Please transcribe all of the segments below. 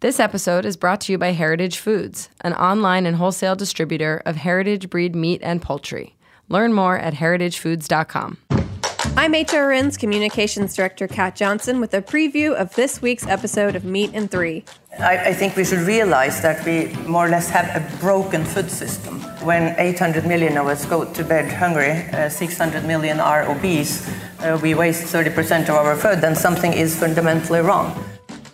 This episode is brought to you by Heritage Foods, an online and wholesale distributor of heritage breed meat and poultry. Learn more at heritagefoods.com. I'm HRN's Communications Director Kat Johnson with a preview of this week's episode of Meat and Three. I, I, think we should realize that we more or less have a broken food system. When 800 million of us go to bed hungry, uh, 600 million are obese, uh, we waste 30% of our food, then something is fundamentally wrong.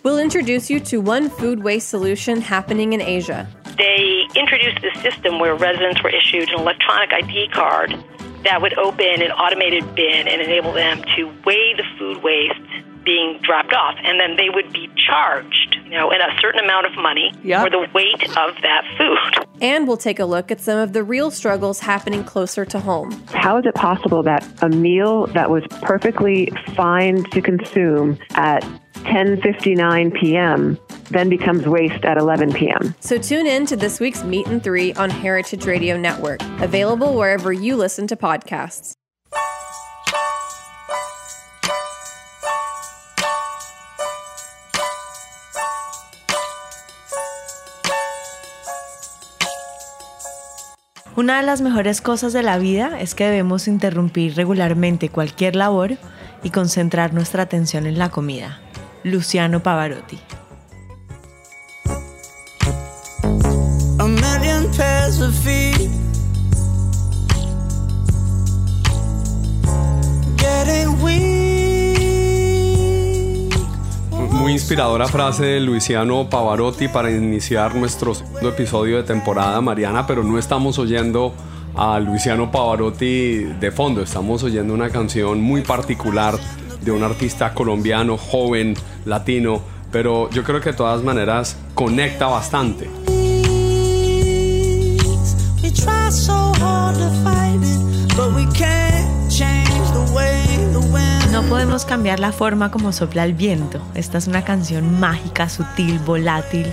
We'll introduce you to one food waste solution happening in Asia. They introduced this system where residents were issued an electronic ID card that would open an automated bin and enable them to weigh the food waste being dropped off, and then they would be charged, you know, in a certain amount of money yep. for the weight of that food. And we'll take a look at some of the real struggles happening closer to home. How is it possible that a meal that was perfectly fine to consume at 10:59 p.m. then becomes waste at 11 p.m. So tune in to this week's Meat and 3 on Heritage Radio Network, available wherever you listen to podcasts. Una de las mejores cosas de la vida es que debemos interrumpir regularmente cualquier labor y concentrar nuestra atención en la comida. Luciano Pavarotti. Muy inspiradora frase de Luciano Pavarotti para iniciar nuestro segundo episodio de temporada Mariana, pero no estamos oyendo a Luciano Pavarotti de fondo, estamos oyendo una canción muy particular de un artista colombiano, joven, latino, pero yo creo que de todas maneras conecta bastante. No podemos cambiar la forma como sopla el viento. Esta es una canción mágica, sutil, volátil,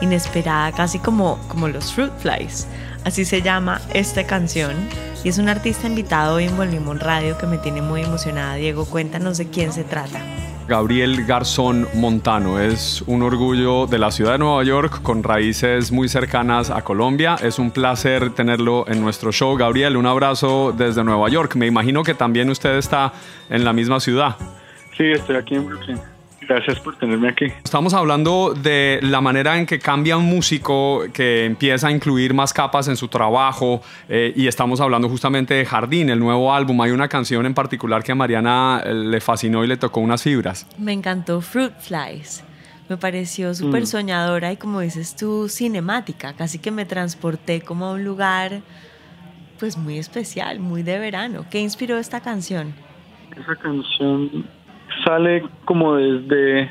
inesperada, casi como, como los fruit flies. Así se llama esta canción y es un artista invitado hoy en Volvimos Radio que me tiene muy emocionada. Diego, cuéntanos de quién se trata. Gabriel Garzón Montano es un orgullo de la ciudad de Nueva York con raíces muy cercanas a Colombia. Es un placer tenerlo en nuestro show. Gabriel, un abrazo desde Nueva York. Me imagino que también usted está en la misma ciudad. Sí, estoy aquí en Brooklyn. Gracias por tenerme aquí. Estamos hablando de la manera en que cambia un músico que empieza a incluir más capas en su trabajo eh, y estamos hablando justamente de Jardín, el nuevo álbum. Hay una canción en particular que a Mariana eh, le fascinó y le tocó unas fibras. Me encantó Fruit Flies. Me pareció súper mm. soñadora y como dices tú, cinemática. Casi que me transporté como a un lugar pues muy especial, muy de verano. ¿Qué inspiró esta canción? Esa canción sale como desde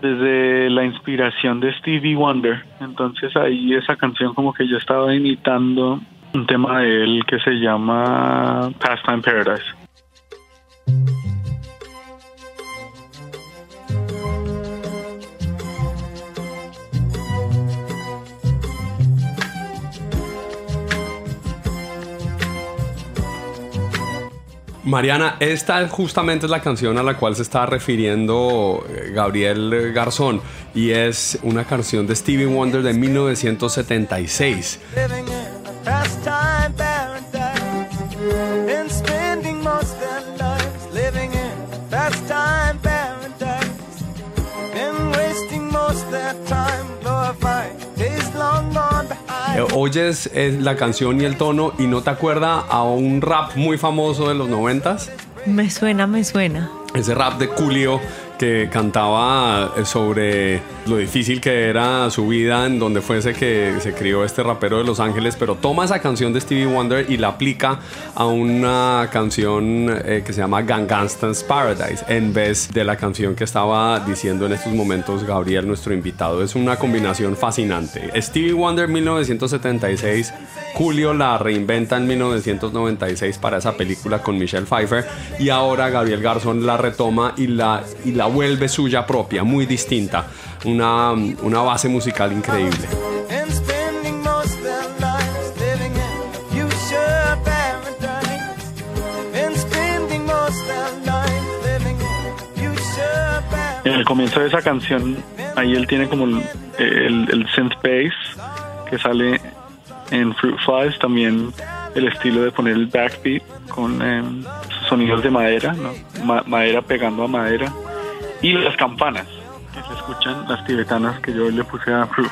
desde la inspiración de Stevie Wonder. Entonces ahí esa canción como que yo estaba imitando un tema de él que se llama Pastime Paradise. Mariana, esta justamente es la canción a la cual se está refiriendo eh, Gabriel Garzón y es una canción de Stevie Wonder de 1976. Eh, oyes eh, la canción y el tono y no te acuerda a un rap muy famoso de los noventas? Me suena, me suena. Ese rap de Julio que cantaba eh, sobre lo difícil que era su vida en donde fuese que se crió este rapero de Los Ángeles, pero toma esa canción de Stevie Wonder y la aplica a una canción eh, que se llama Gangsta's Paradise en vez de la canción que estaba diciendo en estos momentos Gabriel, nuestro invitado. Es una combinación fascinante. Stevie Wonder 1976, Julio la reinventa en 1996 para esa película con Michelle Pfeiffer y ahora Gabriel Garzón la retoma y la vuelve suya propia, muy distinta, una, una base musical increíble. En el comienzo de esa canción ahí él tiene como el, el, el synth bass que sale en Fruit Flies, también el estilo de poner el backbeat con em, sonidos de madera, ¿no? Ma- madera pegando a madera, y las campanas que se escuchan, las tibetanas que yo le puse a Fruit.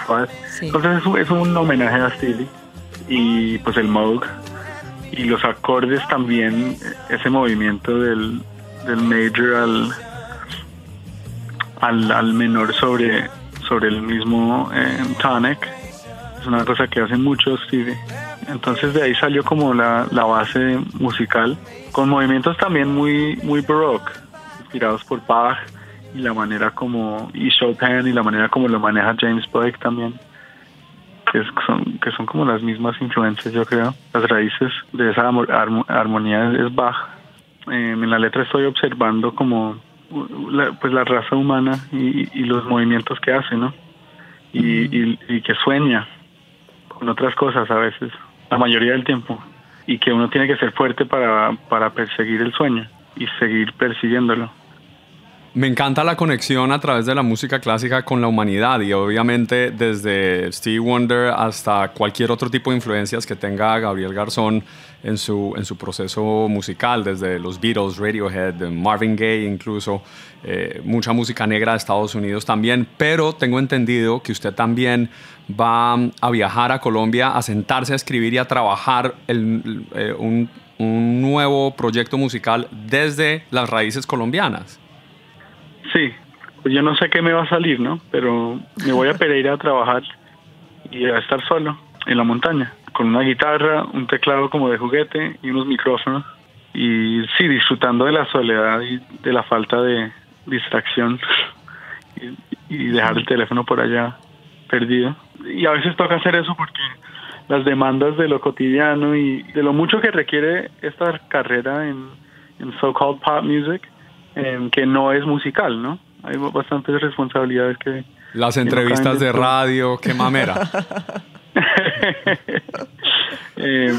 Sí. Entonces es un, es un homenaje a Steely y pues el Moog y los acordes también, ese movimiento del, del major al, al, al menor sobre, sobre el mismo eh, tonic. Es una cosa que hace mucho Stevie. Entonces de ahí salió como la, la base musical, con movimientos también muy, muy baroque, inspirados por Bach y la manera como, y Chopin y la manera como lo maneja James Blake también, que, son, que son como las mismas influencias yo creo. Las raíces de esa armo- armo- armonía es, Bach. Eh, en la letra estoy observando como la, pues la raza humana y, y los movimientos que hace, ¿no? Y, y, y que sueña con otras cosas a veces, la mayoría del tiempo, y que uno tiene que ser fuerte para, para perseguir el sueño y seguir persiguiéndolo. Me encanta la conexión a través de la música clásica con la humanidad y obviamente desde Stevie Wonder hasta cualquier otro tipo de influencias que tenga Gabriel Garzón en su, en su proceso musical, desde los Beatles, Radiohead, Marvin Gaye incluso, eh, mucha música negra de Estados Unidos también, pero tengo entendido que usted también va a viajar a Colombia a sentarse a escribir y a trabajar eh, un nuevo proyecto musical desde las raíces colombianas. Sí, pues yo no sé qué me va a salir, ¿no? Pero me voy a Pereira a trabajar y a estar solo en la montaña, con una guitarra, un teclado como de juguete y unos micrófonos. Y sí, disfrutando de la soledad y de la falta de distracción y, y dejar el teléfono por allá perdido. Y a veces toca hacer eso porque las demandas de lo cotidiano y de lo mucho que requiere esta carrera en, en so-called pop music, em, que no es musical, ¿no? Hay bastantes responsabilidades que... Las no entrevistas de radio, qué mamera. Em,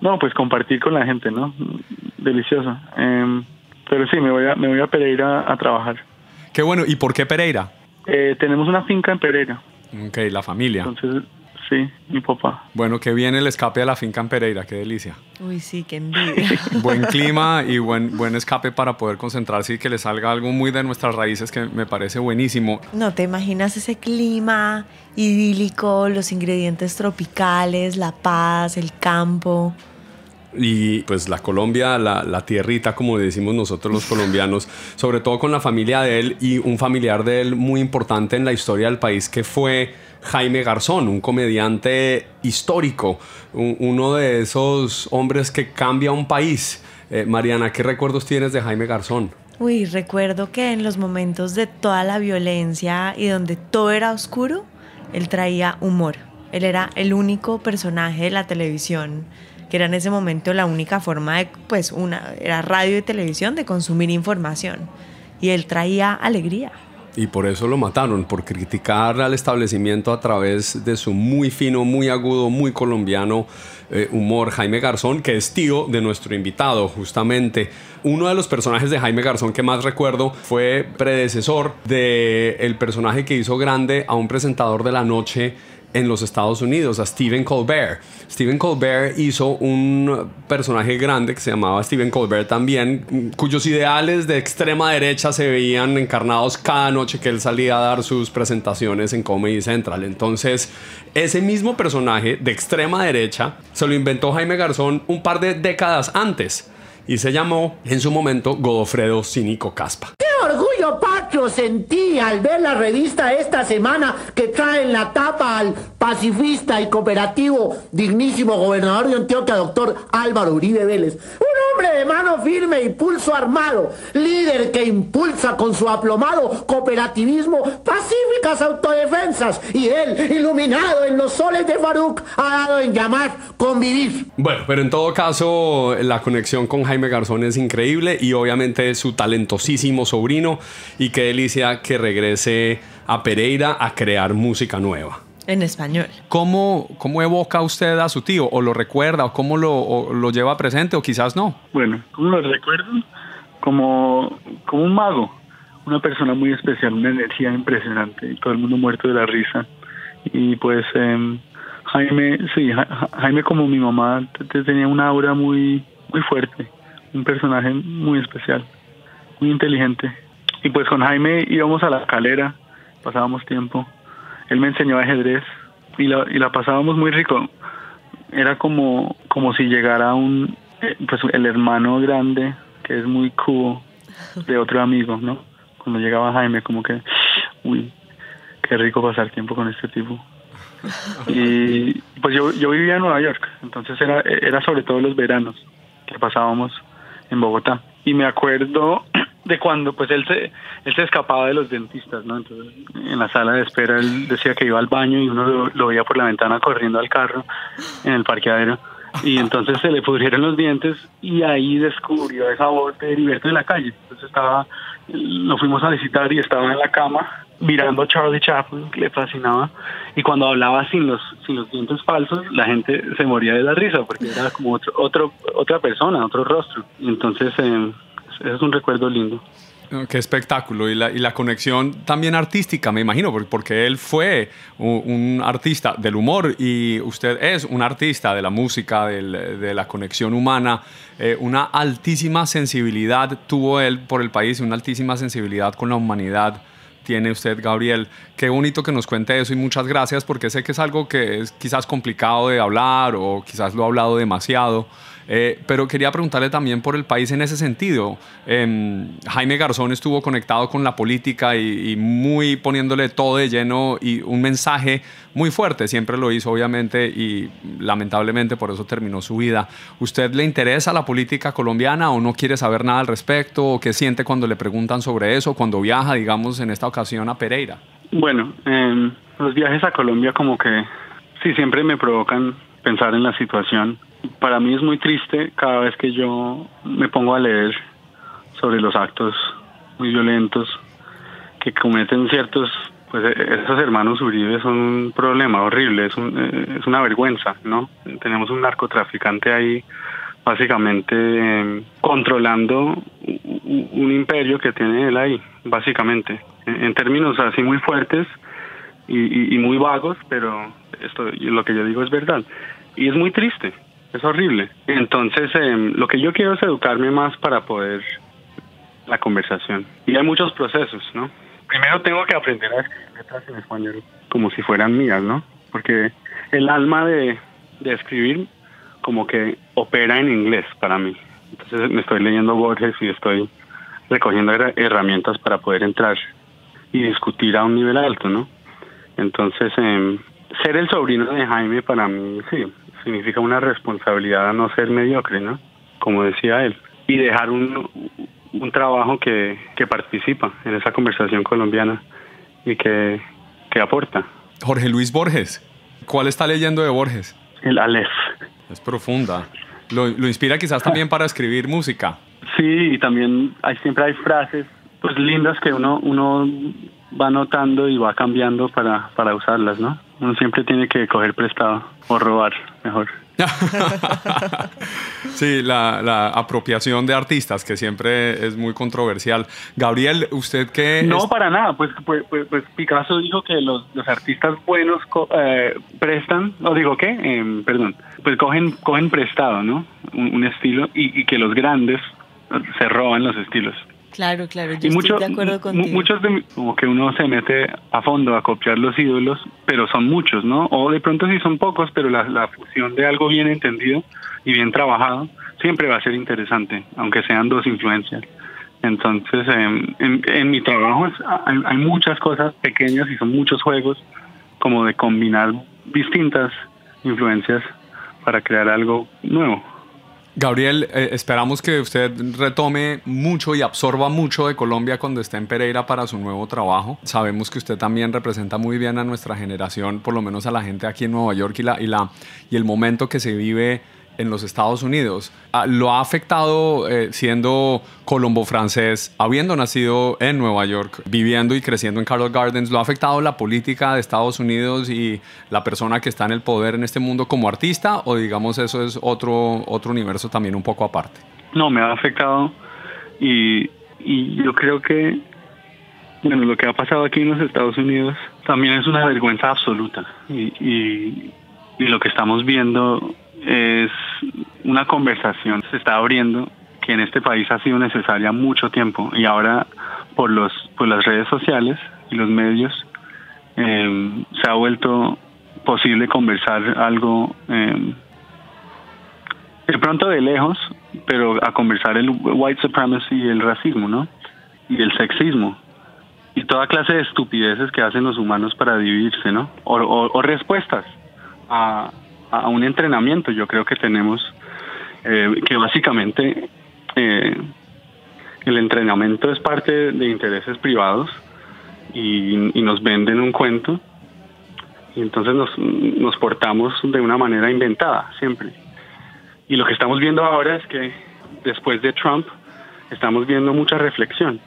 no, pues compartir con la gente, ¿no? Delicioso. Em, pero sí, me voy a, me voy a Pereira a trabajar. Qué bueno, ¿y por qué Pereira? Eh, tenemos una finca en Pereira, Ok, la familia. entonces sí, mi papá. Bueno, que viene el escape a la finca en Pereira, qué delicia. Uy, sí, qué envidia. Buen clima y buen, buen escape para poder concentrarse y que le salga algo muy de nuestras raíces que me parece buenísimo. No te imaginas ese clima idílico, los ingredientes tropicales, la paz, el campo. Y pues la Colombia, la, la tierrita, como decimos nosotros los colombianos, sobre todo con la familia de él y un familiar de él muy importante en la historia del país que fue Jaime Garzón, un comediante histórico, un- uno de esos hombres que cambia un país. Eh, Mariana, ¿qué recuerdos tienes de Jaime Garzón? Uy, recuerdo que en los momentos de toda la violencia y donde todo era oscuro, él traía humor. Él era el único personaje de la televisión, que era en ese momento la única forma de, pues, una, era radio y televisión de consumir información. Y él traía alegría. Y por eso lo mataron, por criticar al establecimiento a través de su muy fino, muy agudo, muy colombiano eh, humor. Jaime Garzón, que es tío de nuestro invitado, justamente. Uno de los personajes de Jaime Garzón que más recuerdo fue predecesor del el personaje que hizo grande a un presentador de la noche en los Estados Unidos, a Stephen Colbert. Stephen Colbert hizo un personaje grande que se llamaba Stephen Colbert también, cuyos ideales de extrema derecha se veían encarnados cada noche que él salía a dar sus presentaciones en Comedy Central. Entonces, ese mismo personaje de extrema derecha se lo inventó Jaime Garzón un par de décadas antes y se llamó en su momento Godofredo Cínico Caspa. ¡Qué orgullo patrio sentí al ver la revista esta semana que trae en la tapa al pacifista y cooperativo dignísimo gobernador de Antioquia, doctor Álvaro Uribe Vélez? Hombre de mano firme y pulso armado, líder que impulsa con su aplomado cooperativismo pacíficas autodefensas y él, iluminado en los soles de Faruk, ha dado en llamar convivir. Bueno, pero en todo caso, la conexión con Jaime Garzón es increíble y obviamente su talentosísimo sobrino. Y qué delicia que regrese a Pereira a crear música nueva. En español. ¿Cómo, cómo evoca usted a su tío? ¿O lo recuerda? ¿O cómo lo, o lo lleva presente? ¿O quizás no? Bueno, ¿cómo lo recuerdo? Como, como un mago, una persona muy especial, una energía impresionante y todo el mundo muerto de la risa. Y pues em, Jaime, sí, Jaime como mi mamá tenía una aura muy, muy fuerte, un personaje muy especial, muy inteligente. Y pues con Jaime íbamos a la calera, pasábamos tiempo. Él me enseñó ajedrez y la, y la pasábamos muy rico. Era como, como si llegara un, eh, pues el hermano grande, que es muy cubo, de otro amigo, ¿no? Cuando llegaba Jaime, como que, uy, qué rico pasar tiempo con este tipo. Y pues yo, yo vivía en Nueva York, entonces era, era sobre todo los veranos que pasábamos en Bogotá. Y me acuerdo de cuando pues él se, él se escapaba de los dentistas, ¿no? Entonces en la sala de espera él decía que iba al baño y uno lo, veía por la ventana corriendo al carro en el parqueadero. Y entonces se le pudrieron los dientes y ahí descubrió esa voz de Heriberto de la calle. Entonces estaba, lo fuimos a visitar y estaba en la cama mirando a Charlie Chaplin, que le fascinaba, y cuando hablaba sin los, sin los dientes falsos, la gente se moría de la risa, porque era como otro, otro otra persona, otro rostro. Y entonces, eh, es un recuerdo lindo. Qué espectáculo. Y la, y la, conexión también artística, me imagino, porque él fue un, artista del humor y usted es un artista de la música, de la conexión humana. Eh, una altísima sensibilidad tuvo él por el país, una altísima sensibilidad con la humanidad tiene usted, Gabriel. Qué bonito que nos cuente eso y muchas gracias porque sé que es algo que es quizás complicado de hablar o quizás lo ha hablado demasiado. Eh, pero quería preguntarle también por el país en ese sentido. Em, Jaime Garzón estuvo conectado con la política y, muy poniéndole todo de lleno y un mensaje muy fuerte, siempre lo hizo obviamente y lamentablemente por eso terminó su vida. ¿Usted le interesa la política colombiana o no quiere saber nada al respecto? ¿O qué siente cuando le preguntan sobre eso, cuando viaja, digamos, en esta ocasión a Pereira? Bueno, em, los viajes a Colombia como que sí siempre me provocan pensar en la situación para mí es muy triste cada vez que yo me pongo a leer sobre los actos muy violentos que cometen ciertos, pues e-, esos hermanos Uribe son un problema horrible, es, eh, es una vergüenza, ¿no? Tenemos un narcotraficante ahí básicamente em, controlando un imperio que tiene él ahí, básicamente, en, términos así muy fuertes y, y, muy vagos, pero esto lo que yo digo es verdad. Y es muy triste, es horrible. Entonces, em, lo que yo quiero es educarme más para poder la conversación. Y hay muchos procesos, ¿no? Primero tengo que aprender a escribir letras en español como si fueran mías, ¿no? Porque el alma de, de escribir como que opera en inglés para mí. Entonces me estoy leyendo Borges y estoy recogiendo herramientas para poder entrar y discutir a un nivel alto, ¿no? Entonces, eh, ser el sobrino de Jaime para mí, sí, significa una responsabilidad a no ser mediocre, ¿no? Como decía él. Y dejar un, un trabajo que, que participa en esa conversación colombiana y que, que aporta. Jorge Luis Borges, ¿cuál está leyendo de Borges? El Aleph. Es profunda. ¿Lo, lo inspira quizás también para escribir música? Sí, y también hay, siempre hay frases pues lindas que uno, uno va notando y va cambiando para, para usarlas, ¿no? Uno siempre tiene que coger prestado o robar, mejor. sí, la, apropiación de artistas, que siempre es muy controversial. Gabriel, ¿usted qué...? No, para nada. Pues, pues, pues, pues, Picasso dijo que los, los artistas buenos eh, prestan, o digo qué, em, perdón, pues cogen, cogen prestado, ¿no? Un, estilo y, y que los grandes se roban los estilos. Claro, claro, yo estoy de acuerdo contigo. Muchos de, como que uno se mete a fondo a copiar los ídolos, pero son muchos, ¿no? O de pronto sí son pocos, pero la, la fusión de algo bien entendido y bien trabajado siempre va a ser interesante, aunque sean dos influencias. Entonces, en, en, mi trabajo hay, hay muchas cosas pequeñas y son muchos juegos como de combinar distintas influencias para crear algo nuevo. Gabriel, eh, esperamos que usted retome mucho y absorba mucho de Colombia cuando esté en Pereira para su nuevo trabajo. Sabemos que usted también representa muy bien a nuestra generación, por lo menos a la gente aquí en Nueva York y, la, y, la, y el momento que se vive en los Estados Unidos. Ah, ¿Lo ha afectado eh, siendo colombo-francés, habiendo nacido en Nueva York, viviendo y creciendo en Carroll Gardens? ¿Lo ha afectado la política de Estados Unidos y la persona que está en el poder en este mundo como artista? ¿O digamos eso es otro, otro universo también un poco aparte? No, me ha afectado y, yo creo que Bueno, lo que ha pasado aquí en los Estados Unidos también es una vergüenza absoluta y lo que estamos viendo es una conversación se está abriendo que en este país ha sido necesaria mucho tiempo y ahora por los por las redes sociales y los medios eh, se ha vuelto posible conversar algo eh, de pronto de lejos pero a conversar el white supremacy y el racismo no y el sexismo y toda clase de estupideces que hacen los humanos para dividirse no o respuestas a, a un entrenamiento yo creo que tenemos eh, que básicamente eh, el entrenamiento es parte de intereses privados y, y, nos venden un cuento y entonces nos, nos portamos de una manera inventada siempre. Y lo que estamos viendo ahora es que después de Trump estamos viendo mucha reflexión.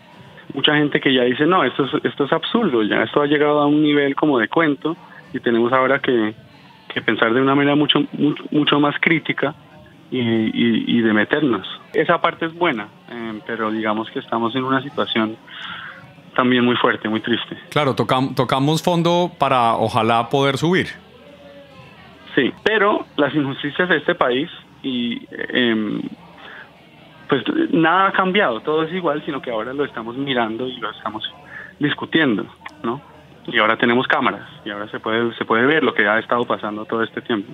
Mucha gente que ya dice, no, esto es, esto es absurdo, ya esto ha llegado a un nivel como de cuento y tenemos ahora que, que pensar de una manera mucho, mucho, mucho más crítica y, y, y, de meternos. Esa parte es buena, eh, pero digamos que estamos en una situación también muy fuerte, muy triste. Claro, tocam, tocamos fondo para ojalá poder subir. Sí, pero las injusticias de este país y eh, pues nada ha cambiado, todo es igual, sino que ahora lo estamos mirando y lo estamos discutiendo, ¿no? Y ahora tenemos cámaras y ahora se puede se puede ver lo que ha estado pasando todo este tiempo.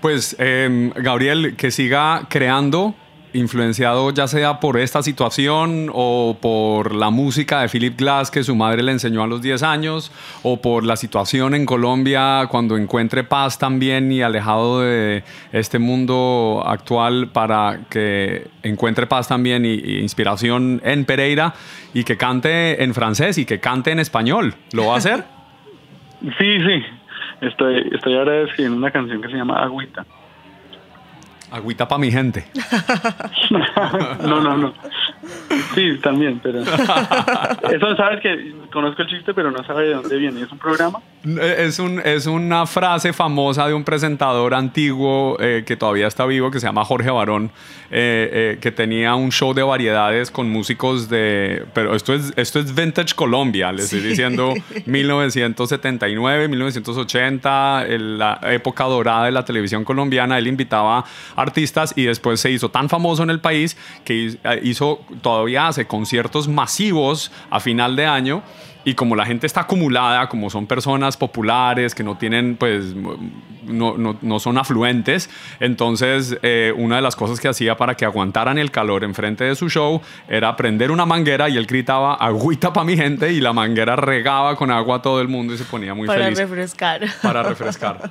Pues eh, Gabriel, que siga creando, influenciado ya sea por esta situación o por la música de Philip Glass que su madre le enseñó a los 10 años o por la situación en Colombia cuando encuentre paz también y alejado de este mundo actual para que encuentre paz también y, inspiración en Pereira y que cante en francés y que cante en español. ¿Lo va a hacer? Sí, sí. Estoy, estoy ahora escribiendo una canción que se llama Agüita. Agüita para mi gente. no, no, no. Sí, también, pero. Eso sabes que conozco el chiste, pero no sabe de dónde viene. ¿Es un programa? Es, un, es una frase famosa de un presentador antiguo eh, que todavía está vivo, que se llama Jorge Barón, eh, eh, que tenía un show de variedades con músicos de. Pero esto es, esto es Vintage Colombia, les estoy diciendo 1979, 1980, la época dorada de la televisión colombiana. Él invitaba artistas y después se hizo tan famoso en el país que hizo, todavía hace conciertos masivos a final de año y como la gente está acumulada, como son personas populares que no tienen, pues, no, no, no son afluentes, entonces eh, una de las cosas que hacía para que aguantaran el calor enfrente de su show era prender una manguera y él gritaba agüita para mi gente y la manguera regaba con agua a todo el mundo y se ponía muy para feliz. Para refrescar. Para refrescar.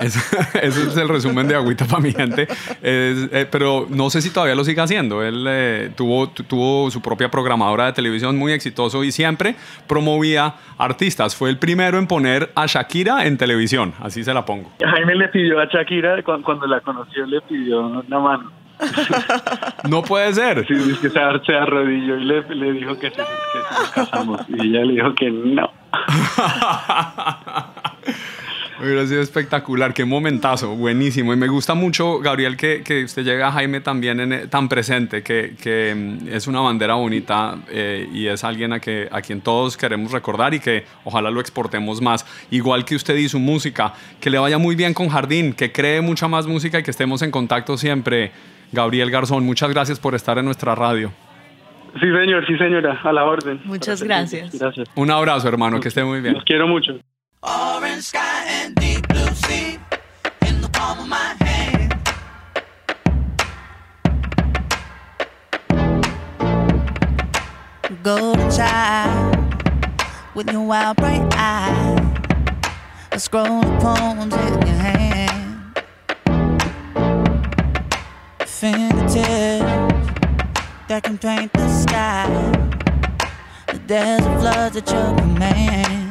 Ese, ese, es el resumen de agüita para mi gente. Es, eh, pero no sé si todavía lo sigue haciendo. Él eh, tuvo, tuvo su propia programadora de televisión muy exitoso y siempre promovía artistas. Fue el primero en poner a Shakira en televisión, así se la pongo. Jaime le pidió a Shakira, cuando la conoció, le pidió una mano. no puede ser. Sí, es que se, se arrodilló y le, le dijo que, se, que si nos casamos. Y ella le dijo que no. Hubiera sido espectacular, qué momentazo, buenísimo. Y me gusta mucho, Gabriel, que, que usted llega a Jaime también en, tan presente, que, que, mm, es una bandera bonita eh, y es alguien a, que, a quien todos queremos recordar y que ojalá lo exportemos más. Igual que usted y su música, que le vaya muy bien con Jardín, que cree mucha más música y que estemos en contacto siempre. Gabriel Garzón, muchas gracias por estar en nuestra radio. Sí, señor, sí, señora, a la orden. Muchas gracias. Gracias. Un abrazo, hermano, que esté muy bien. Los quiero mucho. Orange sky and deep blue sea in the palm of my hand. Golden child with your wild bright eyes, a scroll of poems in your hand. Fingertips that can paint the sky. The desert floods at your command.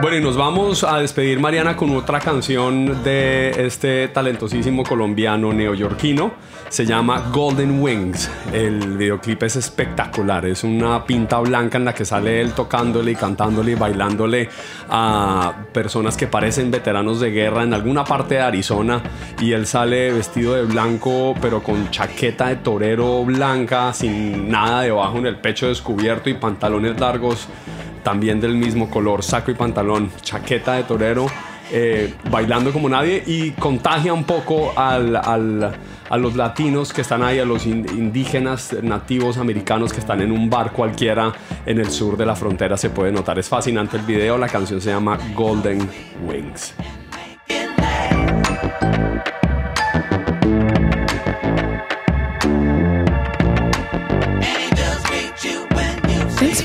Bueno, y nos vamos a despedir, Mariana, con otra canción de este talentosísimo colombiano neoyorquino. Se llama Golden Wings. El videoclip es espectacular. Es una pinta blanca en la que sale él tocándole y cantándole y bailándole a personas que parecen veteranos de guerra en alguna parte de Arizona. Y él sale vestido de blanco, pero con chaqueta de torero blanca, sin nada debajo en el pecho descubierto y pantalones largos también del mismo color, saco y pantalón, chaqueta de torero, eh, bailando como nadie y contagia un poco al, al, a los latinos que están ahí, a los indígenas nativos americanos que están en un bar cualquiera en el sur de la frontera. Se puede notar, es fascinante el video, la canción se llama Golden Wings.